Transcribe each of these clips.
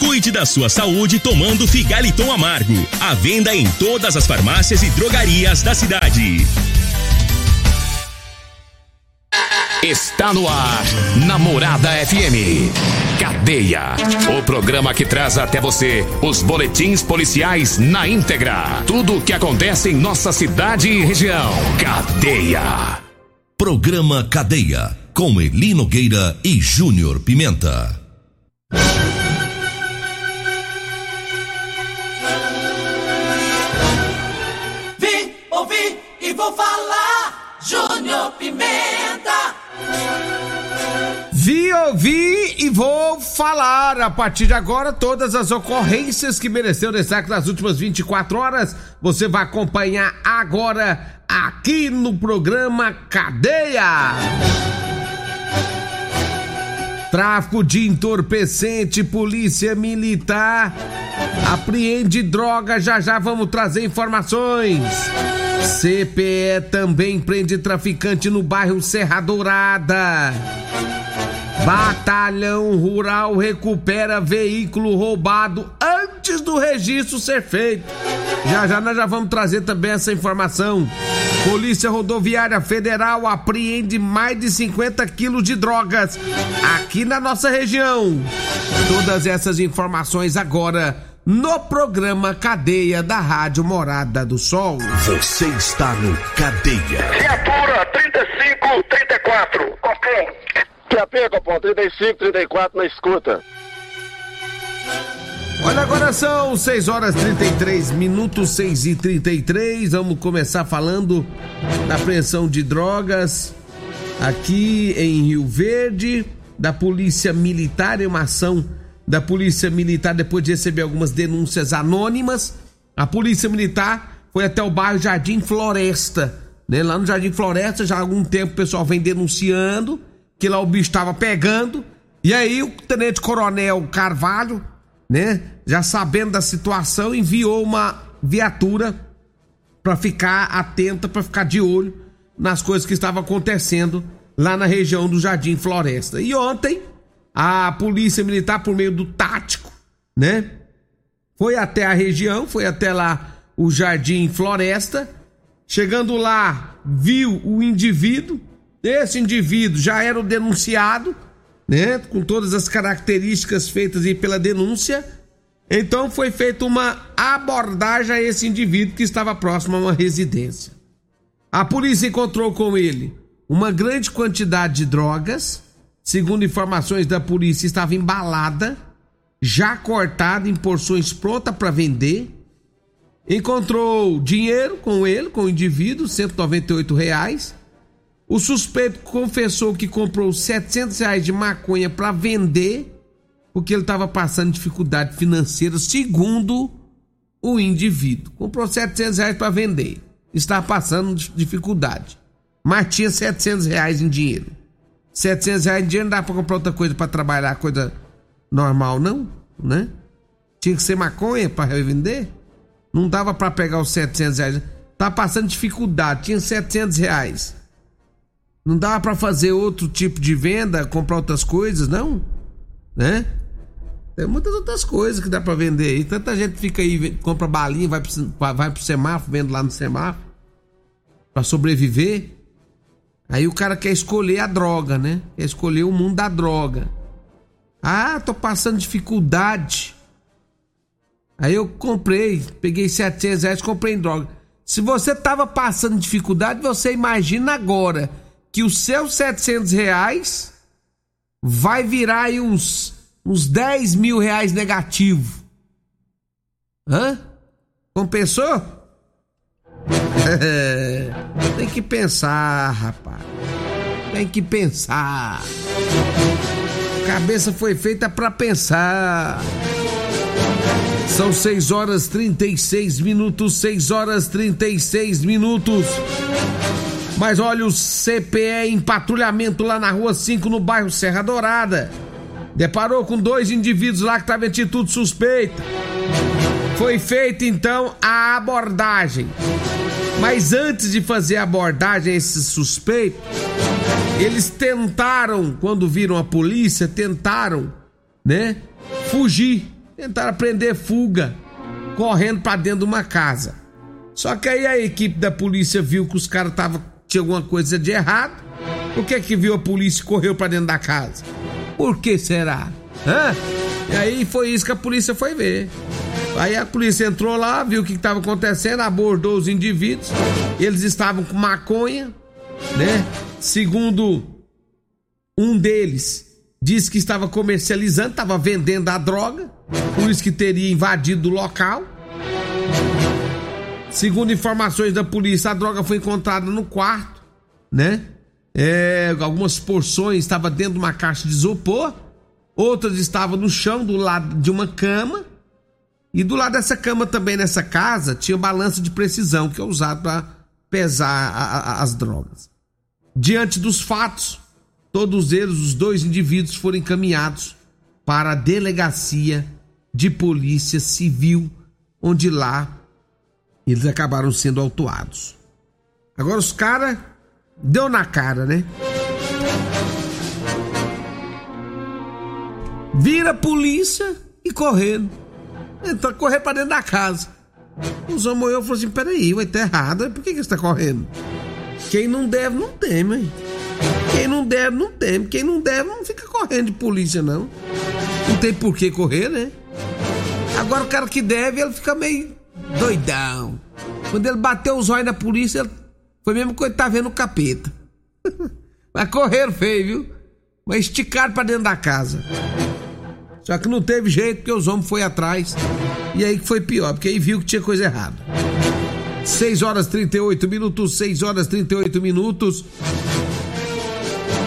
Cuide da sua saúde tomando Figaliton Amargo. A venda em todas as farmácias e drogarias da cidade. Está no ar, Namorada FM. Cadeia. O programa que traz até você os boletins policiais na íntegra. Tudo o que acontece em nossa cidade e região. Cadeia. Programa Cadeia. Com Eli Nogueira e Júnior Pimenta. Vou falar. Júnior Pimenta. Vi, ouvi e vou falar a partir de agora todas as ocorrências que mereceu destaque nas últimas 24 horas. Você vai acompanhar agora aqui no programa Cadeia. Tráfico de entorpecente, polícia militar apreende droga. Já já vamos trazer informações. CPE também prende traficante no bairro Serra Dourada. Batalhão Rural recupera veículo roubado antes do registro ser feito. Já já nós já vamos trazer também essa informação. Polícia Rodoviária Federal apreende mais de 50 quilos de drogas aqui na nossa região. Todas essas informações agora no programa Cadeia da Rádio Morada do Sol. Você está no Cadeia. Viatura 3534. Copom. QAP, Copom, 35, 34 na escuta. Olha, agora são 6 horas 33 minutos, 6 e 33. Vamos começar falando da apreensão de drogas aqui em Rio Verde, da Polícia Militar, em uma ação da Polícia Militar depois de receber algumas denúncias anônimas. A Polícia Militar foi até o bairro Jardim Floresta. Né? Lá no Jardim Floresta, já há algum tempo o pessoal vem denunciando que lá o bicho estava pegando. E aí o Tenente Coronel Carvalho, né, já sabendo da situação, enviou uma viatura para ficar atenta, para ficar de olho nas coisas que estavam acontecendo lá na região do Jardim Floresta. E ontem a Polícia Militar, por meio do tático, né? Foi até a região, foi até lá o Jardim Floresta. Chegando lá, viu o indivíduo. Esse indivíduo já era o denunciado, né? Com todas as características feitas aí pela denúncia. Então foi feita uma abordagem a esse indivíduo que estava próximo a uma residência. A polícia encontrou com ele uma grande quantidade de drogas segundo informações da polícia, estava embalada, já cortada em porções pronta para vender. Encontrou dinheiro com ele, com o indivíduo, 198 reais. O suspeito confessou que comprou 700 reais de maconha para vender, porque ele estava passando dificuldade financeira, segundo o indivíduo. Comprou 700 reais para vender, estava passando dificuldade, mas tinha 700 reais em dinheiro. 700 reais em dinheiro não dá pra comprar outra coisa pra trabalhar, coisa normal, não, né? Tinha que ser maconha pra revender? Não dava pra pegar os 700 reais. Tá passando dificuldade, tinha 700 reais. Não dava pra fazer outro tipo de venda, comprar outras coisas, não? Né? Tem muitas outras coisas que dá pra vender aí. Tanta gente fica aí, compra balinha, vai pro, vai pro semáforo, vende lá no semáforo. Pra sobreviver. Aí o cara quer escolher a droga, né? Quer escolher o mundo da droga. Ah, tô passando dificuldade. Aí eu comprei, peguei 700 reais, comprei em droga. Se você tava passando dificuldade, você imagina agora que os seus 700 reais vai virar aí uns, uns 10 mil reais negativo. Hã? Compensou? Tem que pensar, rapaz. Tem que pensar. Cabeça foi feita para pensar. São 6 horas 36 minutos, 6 horas 36 minutos. Mas olha o CPE em patrulhamento lá na rua 5, no bairro Serra Dourada. Deparou com dois indivíduos lá que estavam em atitude suspeita. Foi feita então a abordagem. Mas antes de fazer a abordagem a esse suspeito, eles tentaram, quando viram a polícia, tentaram, né, fugir, tentaram prender fuga, correndo para dentro de uma casa. Só que aí a equipe da polícia viu que os caras estavam tinha alguma coisa de errado. Por que que viu a polícia e correu para dentro da casa? Por que será? Hã? E aí foi isso que a polícia foi ver. Aí a polícia entrou lá, viu o que estava acontecendo, abordou os indivíduos. Eles estavam com maconha, né? Segundo um deles, disse que estava comercializando, estava vendendo a droga, por isso que teria invadido o local. Segundo informações da polícia, a droga foi encontrada no quarto, né? É, algumas porções estavam dentro de uma caixa de isopor, outras estavam no chão do lado de uma cama. E do lado dessa cama também nessa casa tinha balança de precisão que é usado para pesar a, a, as drogas. Diante dos fatos, todos eles, os dois indivíduos, foram encaminhados para a delegacia de polícia civil, onde lá eles acabaram sendo autuados. Agora os caras deu na cara, né? Vira a polícia e correndo. Então correr para dentro da casa. Homens eu falou assim: peraí, vai estar errado. Por que, que você está correndo? Quem não deve, não teme, hein? Quem não deve, não teme. Quem não deve, não fica correndo de polícia, não. Não tem por que correr, né? Agora o cara que deve, ele fica meio doidão. Quando ele bateu os olhos na polícia, foi mesmo que ele tá vendo o capeta. Mas correram feio, viu? Mas esticaram pra dentro da casa. Só que não teve jeito, porque os homens foram atrás. E aí que foi pior, porque aí viu que tinha coisa errada. 6 horas 38 minutos, 6 horas 38 minutos.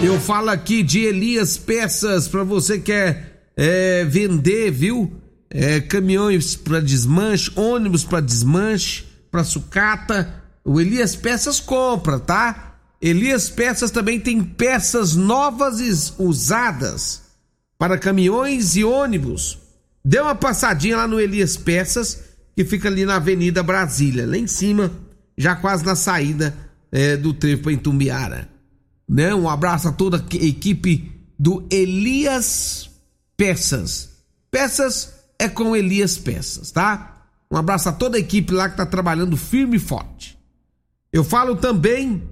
Eu falo aqui de Elias Peças, para você que quer é, vender, viu? É, caminhões para desmanche, ônibus para desmanche, para sucata. O Elias Peças compra, tá? Elias Peças também tem peças novas e usadas para caminhões e ônibus. Dê uma passadinha lá no Elias Peças, que fica ali na Avenida Brasília, lá em cima, já quase na saída é, do trevo para Itumbiara. Né? Um abraço a toda a equipe do Elias Peças. Peças é com Elias Peças, tá? Um abraço a toda a equipe lá que tá trabalhando firme e forte. Eu falo também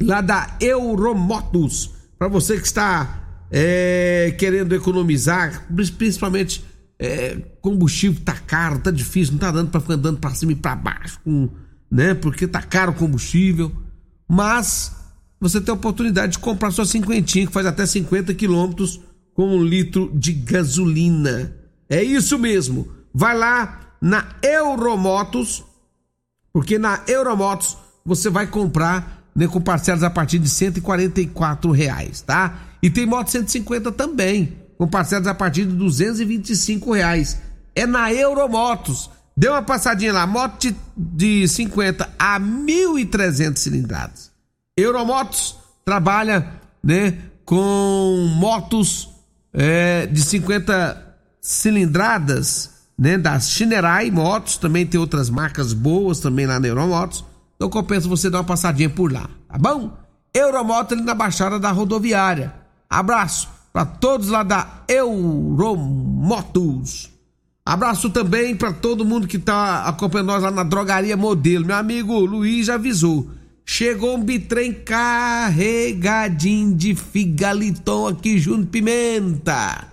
lá da Euromotos, para você que está é, querendo economizar, principalmente é, combustível tá caro, tá difícil, não tá dando para ficar andando para cima e para baixo, com, né? Porque tá caro o combustível. Mas você tem a oportunidade de comprar sua cinquentinha, que faz até 50 quilômetros com um litro de gasolina. É isso mesmo. Vai lá na Euromotos, porque na Euromotos você vai comprar né, com parcelas a partir de 144 reais, tá? E tem moto 150 também, com parcelas a partir de 225 reais. É na Euromotos. Dê uma passadinha lá, moto de, de 50 a 1.300 cilindradas. Euromotos trabalha, né, com motos é, de 50 cilindradas, né, da Shinerai Motos, também tem outras marcas boas também lá na Euromotos. Então compensa você dar uma passadinha por lá, tá bom? Euromoto ali na Baixada da Rodoviária. Abraço para todos lá da Euromotos. Abraço também para todo mundo que tá acompanhando nós lá na Drogaria Modelo. Meu amigo Luiz já avisou. Chegou um bitrem carregadinho de figaliton aqui junto pimenta.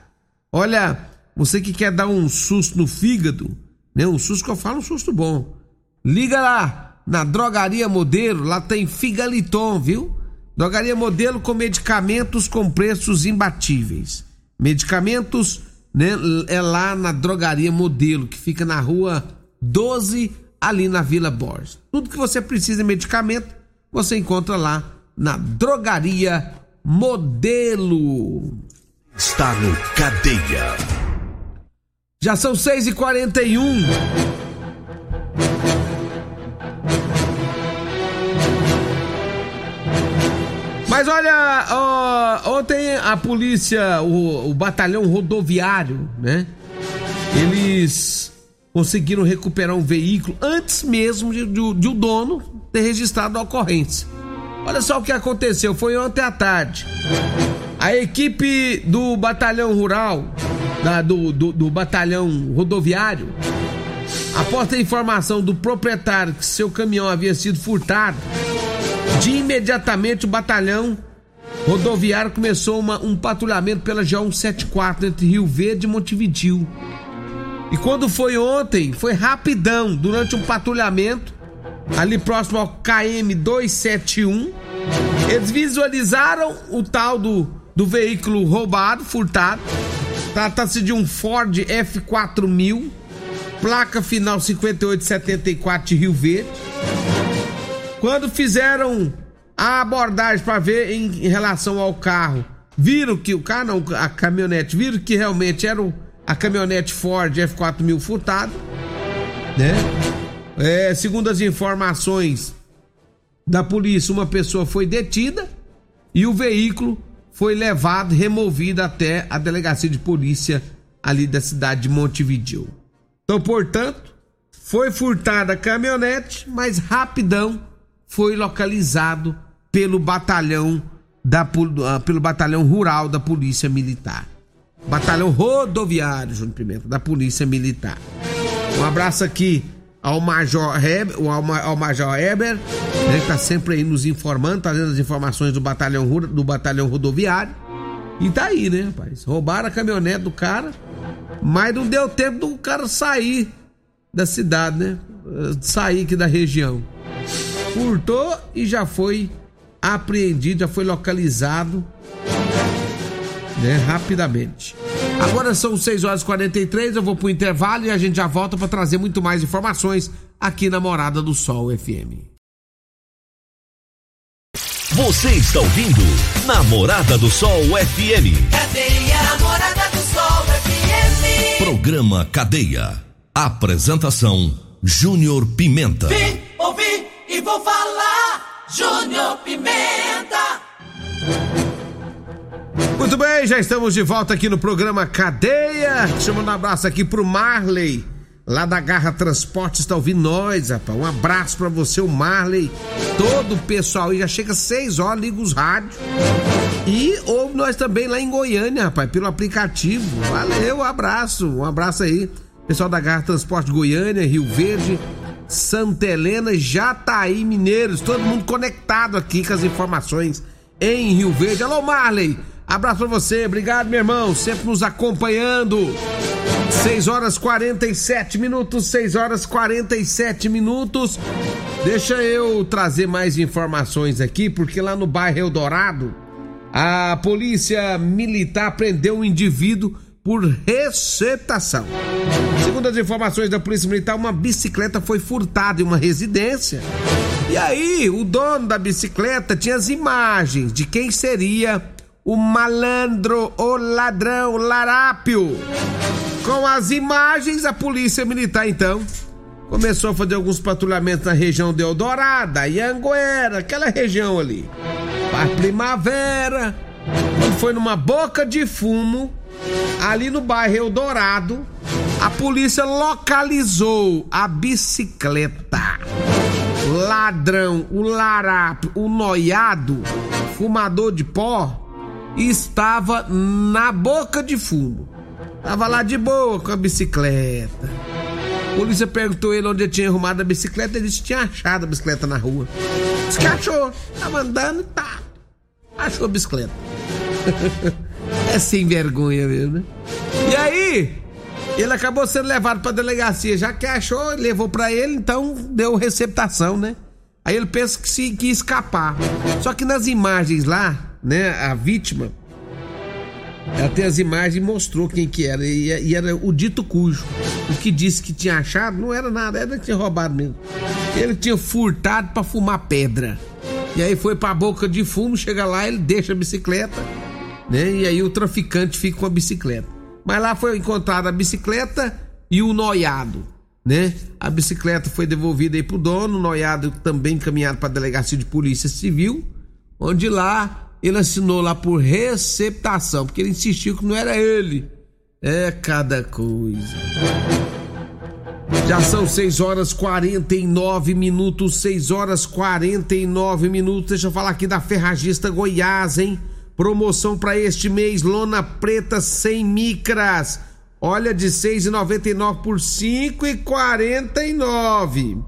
Olha, você que quer dar um susto no fígado, né? Um susto que eu falo, um susto bom. Liga lá na Drogaria Modelo, lá tem Figaliton, viu? Drogaria Modelo com medicamentos com preços imbatíveis. Medicamentos, né? É lá na Drogaria Modelo, que fica na rua 12, ali na Vila Borges. Tudo que você precisa de medicamento, você encontra lá na Drogaria Modelo. Está no Cadeia. Já são 6 e 41 Mas olha, ó, ontem a polícia, o, o, batalhão rodoviário, né? Eles conseguiram recuperar um veículo antes mesmo de, de, de o dono ter registrado a ocorrência. Olha só o que aconteceu, foi ontem à tarde. A equipe do batalhão rural, da, do, do, do batalhão rodoviário, após a informação do proprietário que seu caminhão havia sido furtado, de imediatamente o batalhão rodoviário começou uma, um patrulhamento pela G174 entre Rio Verde e Montevidil. E quando foi ontem, foi rapidão, durante um patrulhamento, ali próximo ao KM 271, eles visualizaram o tal do, do veículo roubado, furtado. Trata-se de um Ford F4000, placa final 5874 de Rio Verde. Quando fizeram a abordagem para ver em, relação ao carro, viram que o carro, não, a caminhonete, viram que realmente era a caminhonete Ford F4000 furtada, né? É, segundo as informações da polícia, uma pessoa foi detida e o veículo foi levado, removido até a delegacia de polícia ali da cidade de Montevideo. Então, portanto, foi furtada a caminhonete, mas rapidão foi localizado pelo batalhão da, ah, pelo batalhão rural da Polícia Militar. Batalhão rodoviário, Júnior Pimenta, da Polícia Militar. Um abraço aqui ao Major Heber, ao, Major Heber, né, que tá sempre aí nos informando, trazendo tá as informações do batalhão, do batalhão rodoviário. E tá aí, né, rapaz? Roubaram a caminhonete do cara, mas não deu tempo do cara sair da cidade, né? Sair aqui da região furtou e já foi apreendido, já foi localizado né, rapidamente. Agora são 6 horas e 43, eu vou pro intervalo e a gente já volta para trazer muito mais informações aqui na Morada do Sol FM. Você está ouvindo Namorada do Sol FM. Cadeia Morada do Sol FM. Programa Cadeia. Apresentação Júnior Pimenta. Vim, ouvi e vou falar Júnior Pimenta. Muito bem, já estamos de volta aqui no programa Cadeia. Chamando um abraço aqui pro Marley, lá da Garra Transporte, está ouvindo nós, rapaz. Um abraço para você, o Marley, todo o pessoal. E já chega 6 horas, liga os rádios. E ouve nós também lá em Goiânia, rapaz, pelo aplicativo. Valeu, um abraço, um abraço aí. Pessoal da Garra Transporte Goiânia, Rio Verde, Santa Helena, Jataí, Mineiros, todo mundo conectado aqui com as informações em Rio Verde. Alô, Marley, abraço pra você, obrigado, meu irmão, sempre nos acompanhando. 6 horas 47 minutos, 6 horas 47 minutos. Deixa eu trazer mais informações aqui, porque lá no bairro Eldorado, a polícia militar prendeu um indivíduo por receptação. Segundo as informações da Polícia Militar, uma bicicleta foi furtada em uma residência. E aí, o dono da bicicleta tinha as imagens de quem seria o malandro, o ladrão, o larápio. Com as imagens, a Polícia Militar então começou a fazer alguns patrulhamentos na região de Eldorada, Anguera, aquela região ali. Para Primavera, quando foi numa boca de fumo, ali no bairro Eldorado, a polícia localizou a bicicleta. Ladrão, o larápio, o noiado, fumador de pó, estava na boca de fumo. Tava lá de boa com a bicicleta. A polícia perguntou ele onde ele tinha arrumado a bicicleta. Ele disse que tinha achado a bicicleta na rua. Disse que achou. Tava andando e tá. Achou a bicicleta. é sem vergonha mesmo, né? E aí, ele acabou sendo levado pra delegacia, já que achou, levou para ele, então deu receptação, né? Aí ele pensa que se que escapar. Só que nas imagens lá, né, a vítima tem as imagens mostrou quem que era. E, era o dito cujo. O que disse que tinha achado não era nada, era que tinha roubado mesmo. Ele tinha furtado para fumar pedra. E aí foi pra boca de fumo, chega lá, ele deixa a bicicleta, né? E aí o traficante fica com a bicicleta. Mas lá foi encontrada a bicicleta e o noiado, né? A bicicleta foi devolvida aí pro dono, o noiado também encaminhado para a delegacia de polícia civil, onde lá ele assinou lá por receptação, porque ele insistiu que não era ele. É cada coisa. Já são 6 horas 49 minutos, 6 horas 49 minutos. Deixa eu falar aqui da Ferragista Goiás, hein? Promoção para este mês, lona preta sem micras. Olha de 6,99 por 5,49.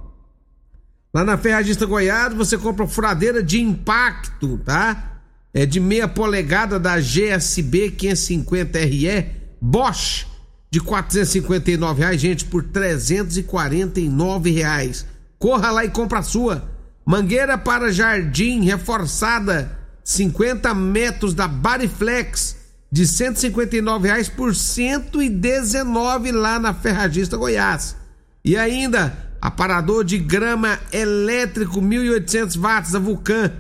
Lá na Ferragista Goiás você compra furadeira de impacto, tá? É de meia polegada da GSB 550 RE Bosch de 459 reais, gente, por 349 reais. Corra lá e compra a sua. Mangueira para jardim reforçada, 50 metros da Bariflex, de 159 reais por 119 lá na Ferragista Goiás. E ainda, aparador de grama elétrico 1.800 watts da Vulcan,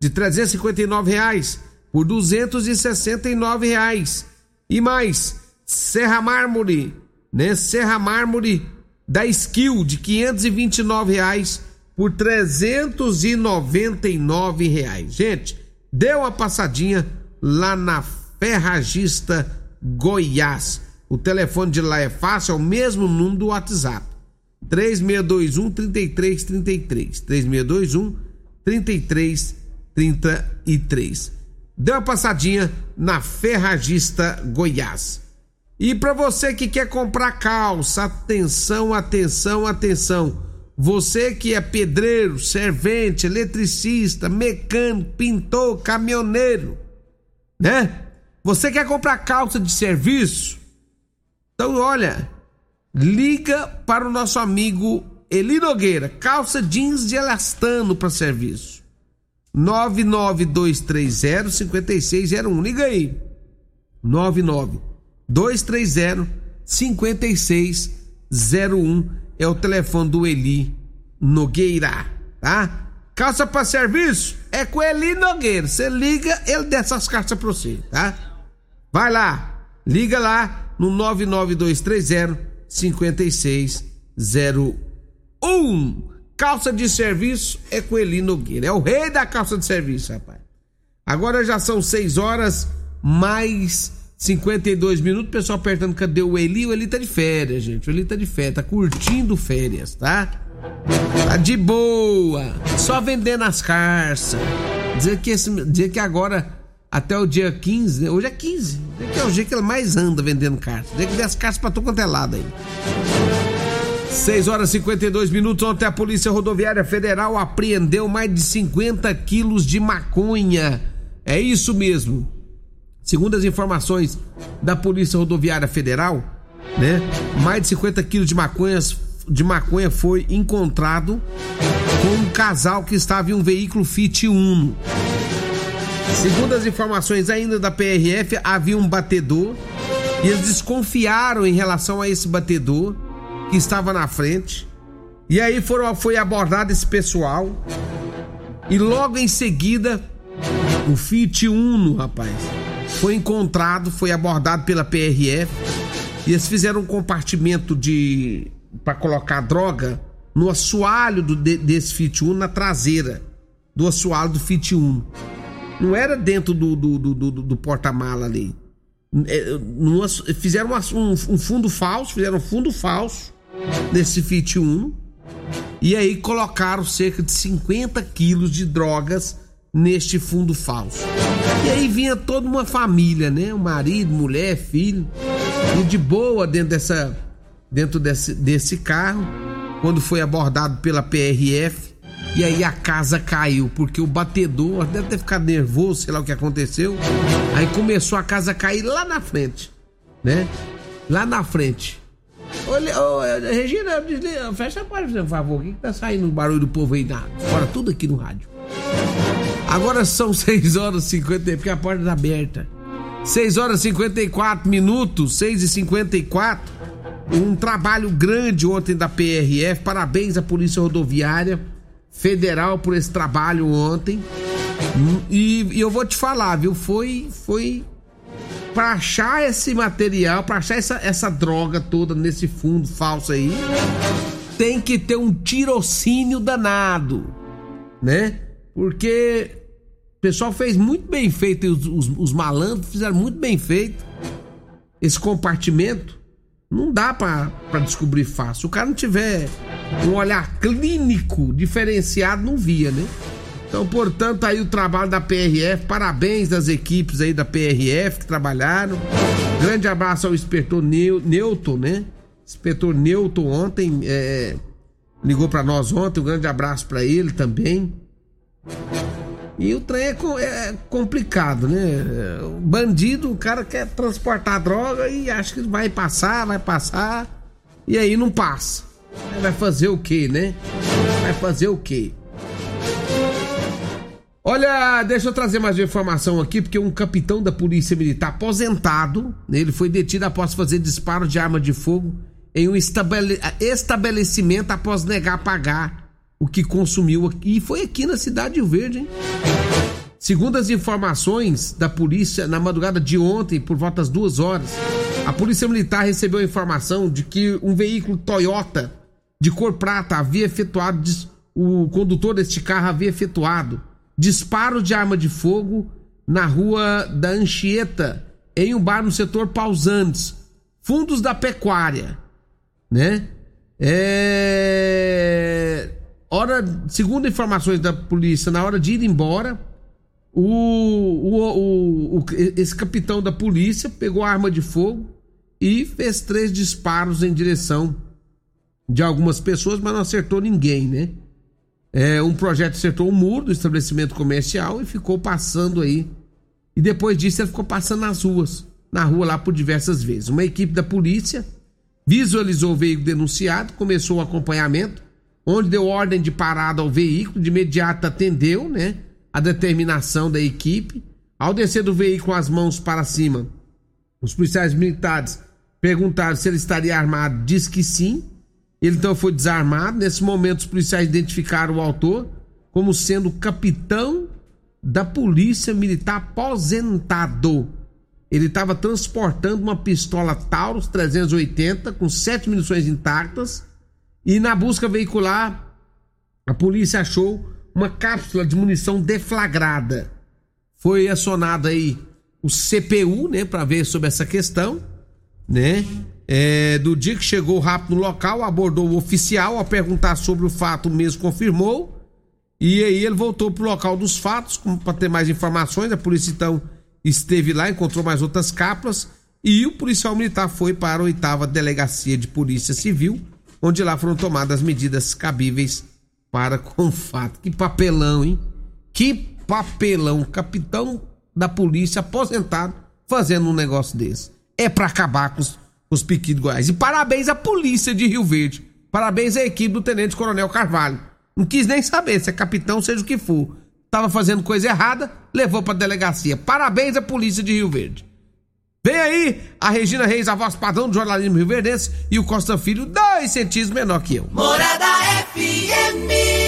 de 359 reais por 269 reais. E mais, Serra Mármore, né? Serra Mármore da Skill de 529 reais por 399 reais. Gente, dê uma passadinha lá na Ferragista Goiás. O telefone de lá é fácil, é o mesmo número do WhatsApp. 3621 3333. 3621 3333. Dê uma passadinha na Ferragista Goiás. E para você que quer comprar calça, atenção, atenção, atenção. Você que é pedreiro, servente, eletricista, mecânico, pintor, caminhoneiro, né? Você quer comprar calça de serviço? Então, olha, liga para o nosso amigo Eli Nogueira, calça jeans de elastano para serviço. 99230 5601. Liga aí. 99 230 5601 é o telefone do Eli Nogueira, tá? Calça para serviço é com Eli Nogueira. Você liga, ele desce as calças para você, tá? Vai lá, liga lá no 99230 5601. Calça de serviço é Eli Nogueira. É o rei da calça de serviço, rapaz. Agora já são 6 horas mais 52 minutos, o pessoal apertando cadê o Eli? O Eli tá de férias, gente. O Eli tá de férias, tá curtindo férias, tá? Tá de boa. Só vendendo as carças. Dizer que, esse, dizer que agora, até o dia 15, né? hoje é 15, dizer que é o dia que ele mais anda vendendo carças. Dizer que vê as carças pra tu quanto é lado aí. 6 horas e 52 minutos. Ontem a Polícia Rodoviária Federal apreendeu mais de 50 quilos de maconha. É isso mesmo. Segundo as informações da Polícia Rodoviária Federal, né, mais de 50 quilos de maconha, de maconha foi encontrado com um casal que estava em um veículo Fit Uno. Segundo as informações ainda da PRF, havia um batedor e eles desconfiaram em relação a esse batedor que estava na frente. E aí foram, foi abordado esse pessoal. E logo em seguida, o Fit Uno, rapaz, foi encontrado, foi abordado pela PRF e eles fizeram um compartimento de para colocar droga no assoalho do, desse Fit Uno na traseira do assoalho do Fit Uno. Não era dentro do, do, do, do, porta-mala ali. É, fizeram um, um, fundo falso, fizeram um fundo falso nesse Fit Uno e aí colocaram cerca de 50 quilos de drogas neste fundo falso. E aí vinha toda uma família, né? O marido, mulher, filho, e de boa dentro dessa dentro desse, desse carro, quando foi abordado pela PRF, e aí a casa caiu, porque o batedor deve ter ficado nervoso, sei lá o que aconteceu. Aí começou a casa a cair lá na frente, né? Lá na frente. Olha, Regina, fecha a porta, por favor. O que, que tá saindo barulho do povo aí? Na, fora tudo aqui no rádio. Agora são 6 horas e 50, porque a porta está aberta. 6 horas e 54 minutos, 6 e 54. Um trabalho grande ontem da PRF. Parabéns à Polícia Rodoviária Federal por esse trabalho ontem. E, e eu vou te falar, viu? Foi, foi para achar esse material, para achar essa, essa droga toda nesse fundo falso aí, tem que ter um tirocínio danado, né? Porque o pessoal fez muito bem feito, os, os, os malandros fizeram muito bem feito esse compartimento. Não dá para descobrir fácil. Se o cara não tiver um olhar clínico diferenciado, não via, né? Então, portanto, aí o trabalho da PRF, parabéns das equipes aí da PRF que trabalharam. Grande abraço ao inspetor Newton, né? Inspetor Newton ontem é, ligou para nós ontem, um grande abraço para ele também. E o trem é, é, complicado, né? O bandido, o cara quer transportar droga e acha que vai passar, vai passar, e aí não passa. Vai fazer o quê, né? Vai fazer o quê? Olha, deixa eu trazer mais uma informação aqui, porque um capitão da Polícia Militar aposentado, ele foi detido após fazer disparo de arma de fogo em um estabelecimento após negar pagar o que consumiu. E foi aqui na cidade de Verde, hein? Segundo as informações da polícia, na madrugada de ontem, por volta das duas horas, a Polícia Militar recebeu a informação de que um veículo Toyota de cor prata havia efetuado, o condutor deste carro havia efetuado disparo de arma de fogo na rua da Anchieta, em um bar no setor Pausantes, fundos da pecuária, né? É... Hora, segundo informações da polícia, na hora de ir embora, o, o, o, o, esse capitão da polícia pegou a arma de fogo e fez três disparos em direção de algumas pessoas, mas não acertou ninguém, né? É, um projeto acertou o muro do estabelecimento comercial e ficou passando aí. E depois disso ele ficou passando nas ruas, na rua lá por diversas vezes. Uma equipe da polícia visualizou o veículo denunciado, começou o acompanhamento, onde deu ordem de parada ao veículo, de imediato atendeu, né, a determinação da equipe. Ao descer do veículo as mãos para cima, os policiais militares perguntaram se ele estaria armado, diz que sim. Ele então foi desarmado. Nesse momento, os policiais identificaram o autor como sendo capitão da Polícia Militar aposentado. Ele estava transportando uma pistola Taurus 380 com sete munições intactas e na busca veicular a polícia achou uma cápsula de munição deflagrada. Foi acionado aí o CPU, né, para ver sobre essa questão, né? É, do dia que chegou rápido no local, abordou o oficial ao perguntar sobre o fato, mesmo confirmou. E aí ele voltou pro local dos fatos para ter mais informações. A polícia então esteve lá, encontrou mais outras capas e o policial militar foi para a oitava delegacia de polícia civil, onde lá foram tomadas medidas cabíveis para com o fato. Que papelão, hein? Que papelão, capitão da polícia aposentado fazendo um negócio desse. É para acabar com os os piquis de Goiás. E parabéns à polícia de Rio Verde. Parabéns à equipe do Tenente Coronel Carvalho. Não quis nem saber se é capitão, seja o que for. Tava fazendo coisa errada, levou pra delegacia. Parabéns à polícia de Rio Verde. Vem aí a Regina Reis, a voz padrão do jornalismo Rio Verdense, e o Costa Filho, dois centímetros menor que eu. Morada FM.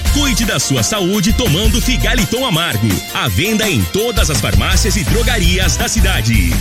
Cuide da sua saúde tomando Figaliton Amargo. A venda em todas as farmácias e drogarias da cidade.